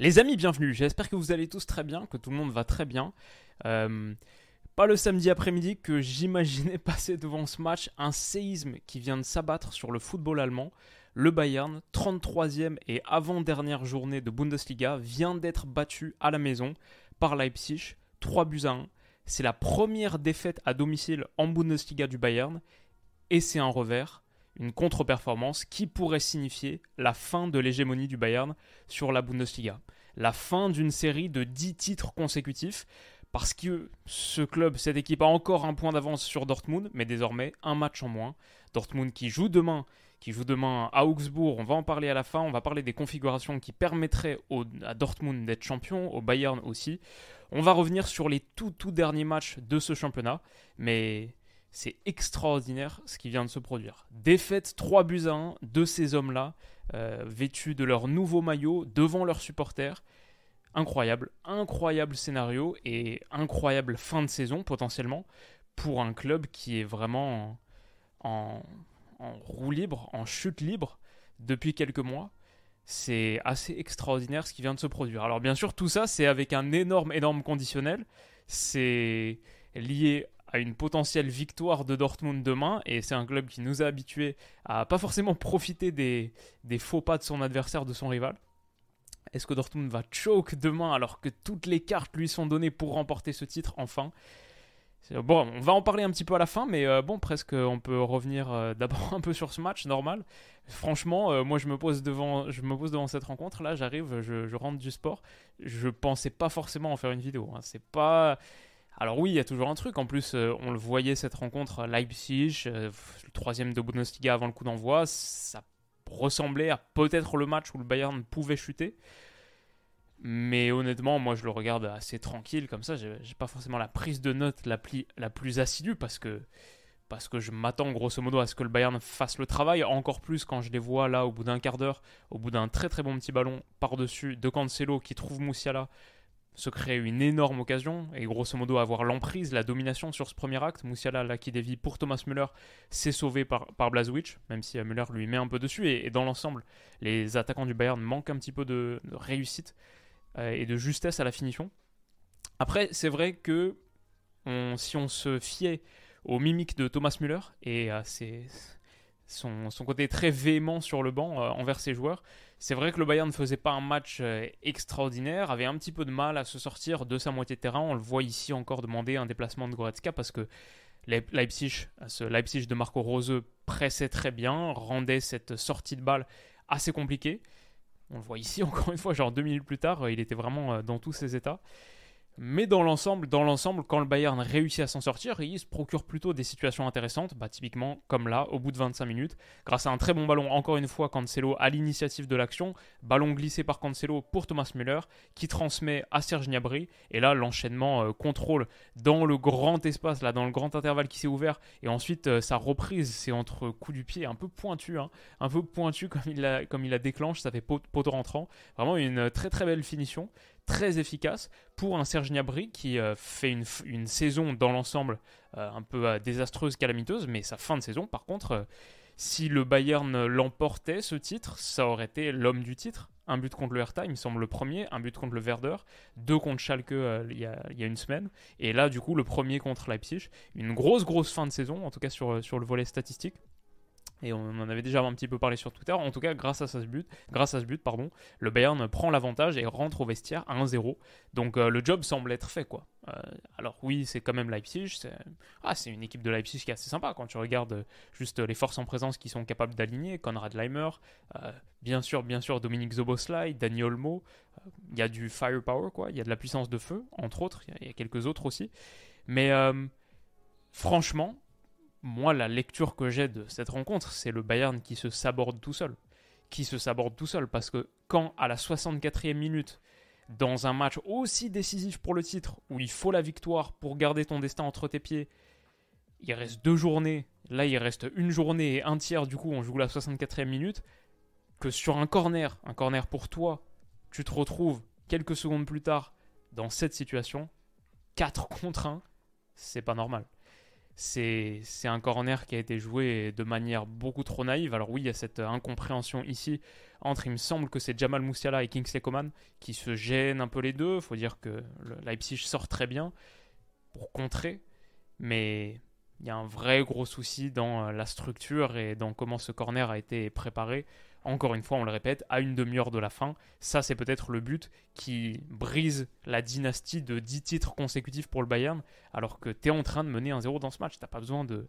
Les amis, bienvenue. J'espère que vous allez tous très bien, que tout le monde va très bien. Euh, pas le samedi après-midi que j'imaginais passer devant ce match, un séisme qui vient de s'abattre sur le football allemand. Le Bayern, 33e et avant-dernière journée de Bundesliga, vient d'être battu à la maison par Leipzig, 3 buts à 1. C'est la première défaite à domicile en Bundesliga du Bayern et c'est un revers une contre-performance qui pourrait signifier la fin de l'hégémonie du Bayern sur la Bundesliga. La fin d'une série de 10 titres consécutifs, parce que ce club, cette équipe a encore un point d'avance sur Dortmund, mais désormais un match en moins. Dortmund qui joue demain, qui joue demain à Augsbourg, on va en parler à la fin, on va parler des configurations qui permettraient à Dortmund d'être champion, au Bayern aussi. On va revenir sur les tout tout derniers matchs de ce championnat, mais c'est extraordinaire ce qui vient de se produire. Défaite 3 buts à 1 de ces hommes-là, euh, vêtus de leur nouveau maillot devant leurs supporters. Incroyable, incroyable scénario et incroyable fin de saison potentiellement pour un club qui est vraiment en, en roue libre, en chute libre depuis quelques mois. C'est assez extraordinaire ce qui vient de se produire. Alors bien sûr, tout ça, c'est avec un énorme, énorme conditionnel. C'est lié à une potentielle victoire de Dortmund demain, et c'est un club qui nous a habitués à pas forcément profiter des, des faux pas de son adversaire, de son rival. Est-ce que Dortmund va choke demain alors que toutes les cartes lui sont données pour remporter ce titre enfin? Bon, on va en parler un petit peu à la fin, mais euh, bon, presque on peut revenir euh, d'abord un peu sur ce match normal. Franchement, euh, moi je me pose devant, je me pose devant cette rencontre. Là, j'arrive, je, rentre du sport. Je pensais pas forcément en faire une vidéo. Hein. C'est pas, alors oui, il y a toujours un truc. En plus, euh, on le voyait cette rencontre Leipzig, euh, le troisième de Bundesliga avant le coup d'envoi, ça ressemblait à peut-être le match où le Bayern pouvait chuter. Mais honnêtement, moi je le regarde assez tranquille comme ça. J'ai pas forcément la prise de notes la, la plus assidue parce que parce que je m'attends grosso modo à ce que le Bayern fasse le travail, encore plus quand je les vois là au bout d'un quart d'heure, au bout d'un très très bon petit ballon par-dessus de Cancelo qui trouve Moussiala se créer une énorme occasion et grosso modo avoir l'emprise, la domination sur ce premier acte. Moussiala, là, qui dévie pour Thomas Müller, s'est sauvé par, par Blazwitch, même si Müller lui met un peu dessus. Et, dans l'ensemble, les attaquants du Bayern manquent un petit peu de, réussite euh, et de justesse à la finition. Après, c'est vrai que si on se fiait aux mimiques de Thomas Müller et à ses, son, son, côté très véhément sur le banc euh, envers ses joueurs. C'est vrai que le Bayern ne faisait pas un match euh, extraordinaire, avait un petit peu de mal à se sortir de sa moitié de terrain. On le voit ici encore demander un déplacement de Goretzka parce que Leipzig, ce Leipzig de Marco Rose pressait très bien, rendait cette sortie de balle assez compliquée. On le voit ici encore une fois, genre deux minutes plus tard, euh, il était vraiment dans tous ses états. Mais dans l'ensemble, quand le Bayern réussit à s'en sortir, il se procure plutôt des situations intéressantes, bah, typiquement comme là, au bout de 25 minutes, grâce à un très bon ballon, encore une fois, Cancelo à l'initiative de l'action, ballon glissé par Cancelo pour Thomas Müller, qui transmet à Serge Gnabry, et là, l'enchaînement euh, contrôle dans le grand espace, là, dans le grand intervalle qui s'est ouvert, et ensuite, euh, sa reprise, c'est entre coups du pied un peu pointu, hein, un peu pointu comme il, la, déclenche, ça fait poteau rentrant, vraiment une très très belle finition, très efficace pour un Serge Gnabry qui euh, fait une, saison dans l'ensemble euh, un peu euh, désastreuse, calamiteuse, mais sa fin de saison, par contre, si le Bayern l'emportait, ce titre, ça aurait été l'homme du titre. Un but contre le Hertha, il me semble le premier, un but contre le Werder, deux contre Schalke il y, a, une semaine, et là, du coup, le premier contre Leipzig. Une grosse, grosse fin de saison, en tout cas sur, sur le volet statistique. Et on en avait déjà un petit peu parlé sur Twitter. En tout cas, grâce à ce but, grâce à ce but pardon, le Bayern prend l'avantage et rentre au vestiaire à 1-0. Donc euh, le job semble être fait. quoi. Euh, alors oui, c'est quand même Leipzig. C'est ah, une équipe de Leipzig qui est assez sympa quand tu regardes euh, juste les forces en présence qui sont capables d'aligner. Konrad Leimer, bien sûr, bien sûr, Dominique Zoboslai, Dani Olmo. Il y a du firepower, quoi. Il y a de la puissance de feu, entre autres. Il y, a quelques autres aussi. Mais franchement, moi, la lecture que j'ai de cette rencontre, c'est le Bayern qui se saborde tout seul. Qui se saborde tout seul. Parce que quand, à la 64e minute, dans un match aussi décisif pour le titre, où il faut la victoire pour garder ton destin entre tes pieds, il reste deux journées. Là, il reste une journée et un tiers, du coup, on joue la 64e minute. Que sur un corner, un corner pour toi, tu te retrouves quelques secondes plus tard dans cette situation, 4 contre 1, c'est pas normal c'est un corner qui a été joué de manière beaucoup trop naïve. Alors oui, il y a cette incompréhension ici entre, il me semble que c'est Jamal Moussiala et Kingsley Coman qui se gênent un peu les deux. Il faut dire que Leipzig sort très bien pour contrer, mais il y a un vrai gros souci dans la structure et dans comment ce corner a été préparé encore une fois, on le répète, à une demi-heure de la fin. Ça, c'est peut-être le but qui brise la dynastie de 10 titres consécutifs pour le Bayern, alors que tu es en train de mener un 0 dans ce match. Tu pas besoin de,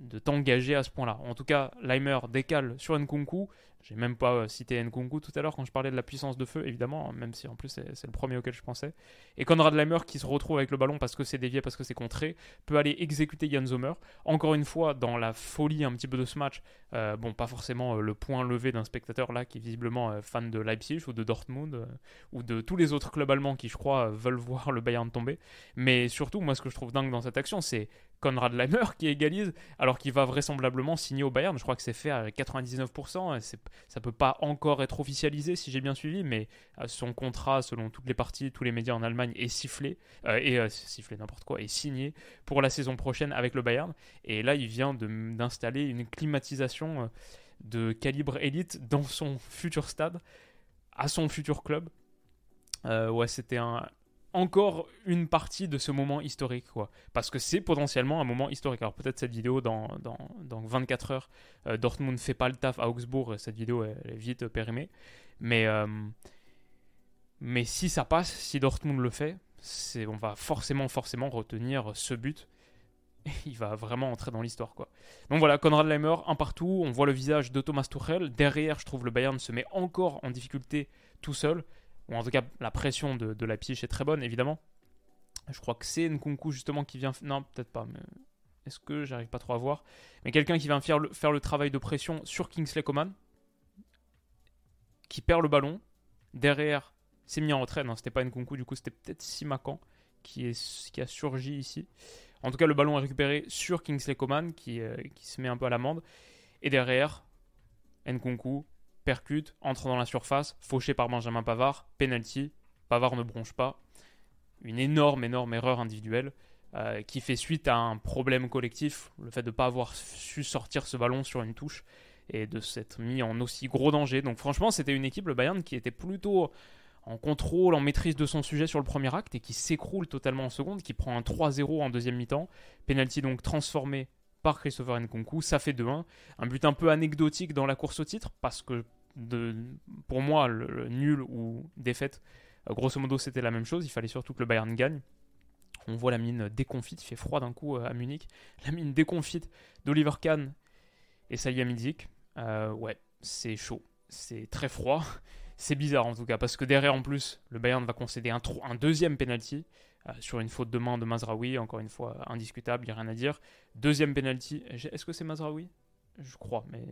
de t'engager à ce point-là. En tout cas, Leimer décale sur Nkunku. J'ai même pas euh, cité Nkunku tout à l'heure quand je parlais de la puissance de feu, évidemment, même si en plus c'est le premier auquel je pensais. Et Conrad Leimer qui se retrouve avec le ballon parce que c'est dévié, parce que c'est contré, peut aller exécuter Jan Zomer. Encore une fois, dans la folie un petit peu de ce match, euh, bon, pas forcément euh, le point levé d'un spectateur là qui est visiblement fan de Leipzig ou de Dortmund ou de tous les autres clubs allemands qui, je crois, veulent voir le Bayern tomber. Mais surtout, moi, ce que je trouve dingue dans cette action, c'est Conrad Leimer qui égalise alors qu'il va vraisemblablement signer au Bayern. Je crois que c'est fait à 99%. Ça peut pas encore être officialisé si j'ai bien suivi, mais euh, son contrat, selon toutes les parties, tous les médias en Allemagne, est sifflé euh, et euh, sifflé n'importe quoi, est signé pour la saison prochaine avec le Bayern. Et là, il vient d'installer une climatisation de calibre élite dans son futur stade, à son futur club. ouais, c'était un, encore une partie de ce moment historique, quoi. Parce que c'est potentiellement un moment historique. Alors peut-être cette vidéo dans, dans, dans 24 heures, euh, Dortmund fait pas le taf à Augsbourg, cette vidéo est vite périmée. Mais, euh, mais si ça passe, si Dortmund le fait, c'est, on va forcément, forcément retenir ce but. Il va vraiment entrer dans l'histoire, quoi. Donc voilà, Konrad Leimer, un partout. On voit le visage de Thomas Tuchel. Derrière, je trouve le Bayern se met encore en difficulté tout seul en tout cas la pression de, de Leipzig est très bonne évidemment. Je crois que c'est Nkunku justement qui vient. Non, peut-être pas, mais est-ce que j'arrive pas trop à voir? Mais quelqu'un qui vient faire le, travail de pression sur Kingsley Coman, qui perd le ballon. Derrière, c'est mis en retrait. Non, c'était pas Nkunku, du coup, c'était peut-être Simakan qui, a surgi ici. En tout cas, le ballon est récupéré sur Kingsley Coman qui, euh, qui se met un peu à l'amende. Et derrière, Nkunku percute, entre dans la surface, fauché par Benjamin Pavard, penalty, Pavard ne bronche pas. Une énorme, énorme erreur individuelle euh, qui fait suite à un problème collectif, le fait de ne pas avoir su sortir ce ballon sur une touche et de s'être mis en aussi gros danger. Donc franchement, c'était une équipe, le Bayern, qui était plutôt en contrôle, en maîtrise de son sujet sur le premier acte et qui s'écroule totalement en seconde, qui prend un 3-0 en deuxième mi-temps. Penalty donc transformé par Christopher Nkunku, ça fait 2-1. Un but un peu anecdotique dans la course au titre parce que pour moi, nul ou défaite, euh, grosso modo, c'était la même chose. Il fallait surtout que le Bayern gagne. On voit la mine déconfite, il fait froid d'un coup euh, à Munich. La mine déconfite d'Oliver Kahn et Salihamidzic. Euh, ouais, c'est chaud, c'est très froid. C'est bizarre en tout cas, parce que derrière en plus, le Bayern va concéder un, un deuxième penalty sur une faute de main de Mazraoui, encore une fois indiscutable, il n'y a rien à dire. Deuxième penalty, est-ce que c'est Mazraoui? Je crois, mais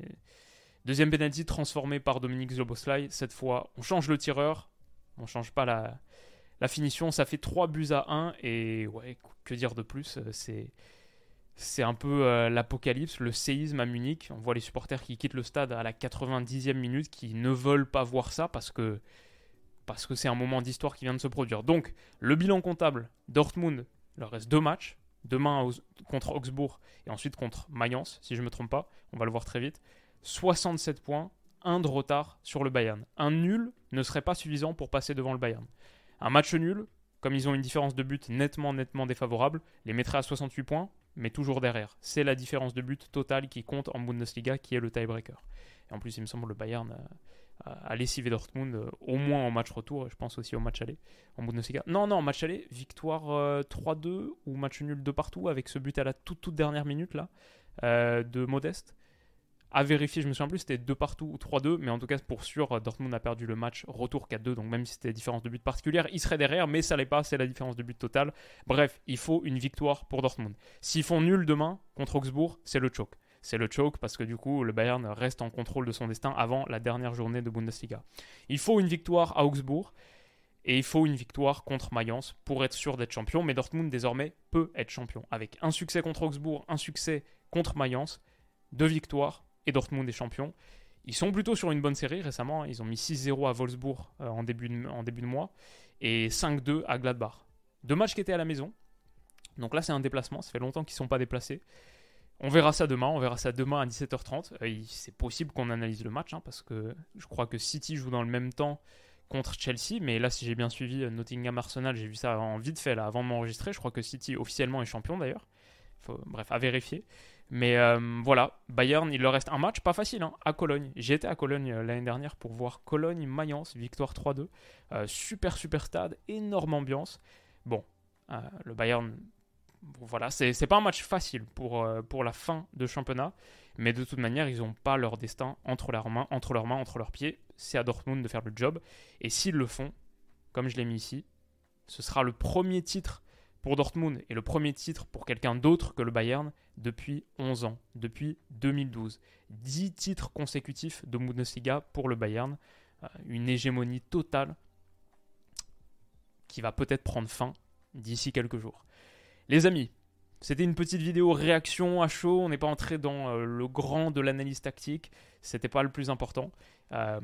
Deuxième penalty transformé par Dominique Zoboslai. Cette fois, on change le tireur. On change pas la, finition. Ça fait 3 buts à 1. Et que dire de plus euh, C'est. C'est un peu euh, l'apocalypse, le séisme à Munich. On voit les supporters qui quittent le stade à la 90e minute, qui ne veulent pas voir ça parce que parce que c'est un moment d'histoire qui vient de se produire. Donc, le bilan comptable, Dortmund, il leur reste deux matchs. Demain contre Augsbourg et ensuite contre Mayence, si je ne me trompe pas. On va le voir très vite. 67 points, 1 de retard sur le Bayern. Un nul ne serait pas suffisant pour passer devant le Bayern. Un match nul, comme ils ont une différence de but nettement, nettement défavorable, les mettrait à 68 points, mais toujours derrière. C'est la différence de but totale qui compte en Bundesliga, qui est le tiebreaker. Et en plus, il me semble que le Bayern a, a lessivé Dortmund, euh, au moins en match retour, et je pense aussi au match aller en Bundesliga. Non, non, match aller, victoire 3-2 euh, ou match nul de partout avec ce but à la toute, toute dernière minute là, euh, de Modeste à vérifier, je me souviens plus, c'était 2 partout ou 3-2, mais en tout cas, pour sûr, Dortmund a perdu le match retour 4-2, donc même si c'était différence de but particulière, il serait derrière, mais ça l'est pas, c'est la différence de but totale. Bref, il faut une victoire pour Dortmund. S'ils font nul demain contre Augsbourg, c'est le choke. C'est le choke parce que du coup, le Bayern reste en contrôle de son destin avant la dernière journée de Bundesliga. Il faut une victoire à Augsbourg. Et il faut une victoire contre Mayence pour être sûr d'être champion. Mais Dortmund désormais peut être champion. Avec un succès contre Augsbourg, un succès contre Mayence, deux victoires, et Dortmund est champion. Ils sont plutôt sur une bonne série récemment. Ils ont mis 6-0 à Wolfsburg euh, en, début de, mois et 5-2 à Gladbach. Deux matchs qui étaient à la maison. Donc là, c'est un déplacement. Ça fait longtemps qu'ils ne sont pas déplacés. On verra ça demain. On verra ça demain à 17h30. Euh, c'est possible qu'on analyse le match hein, parce que je crois que City joue dans le même temps contre Chelsea. Mais là, si j'ai bien suivi euh, Nottingham Arsenal, j'ai vu ça en vite fait avant de m'enregistrer. Je crois que City officiellement est champion d'ailleurs. Bref, à vérifier. Mais euh, voilà, Bayern, il leur reste un match, pas facile, hein, à Cologne. Été à Cologne euh, l'année dernière pour voir Cologne-Mayence, victoire 3-2. Euh, super, super stade, énorme ambiance. Bon, le Bayern, voilà, c'est pas un match facile pour, pour la fin de championnat. Mais de toute manière, ils n'ont pas leur destin entre leurs mains, entre leurs mains, entre leurs pieds. C'est à Dortmund de faire le job. Et s'ils le font, comme je l'ai mis ici, ce sera le premier titre pour Dortmund et le premier titre pour quelqu'un d'autre que le Bayern depuis 11 ans, depuis 2012. 10 titres consécutifs de Bundesliga pour le Bayern, euh, une hégémonie totale qui va peut-être prendre fin d'ici quelques jours. Les amis, c'était une petite vidéo réaction à chaud, on n'est pas entré dans euh, le grand de l'analyse tactique, c'était pas le plus important. Euh,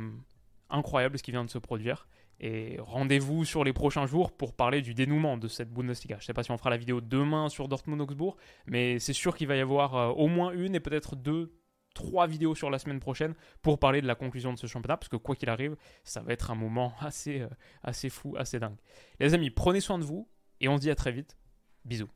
incroyable ce qui vient de se produire. Et rendez-vous sur les prochains jours pour parler du dénouement de cette Bundesliga. Je ne sais pas si on fera la vidéo demain sur Dortmund-Augsbourg, mais c'est sûr qu'il va y avoir euh, au moins une et peut-être deux, trois vidéos sur la semaine prochaine pour parler de la conclusion de ce championnat, parce que quoi qu'il arrive, ça va être un moment assez, euh, assez fou, assez dingue. Les amis, prenez soin de vous et on se dit à très vite. Bisous.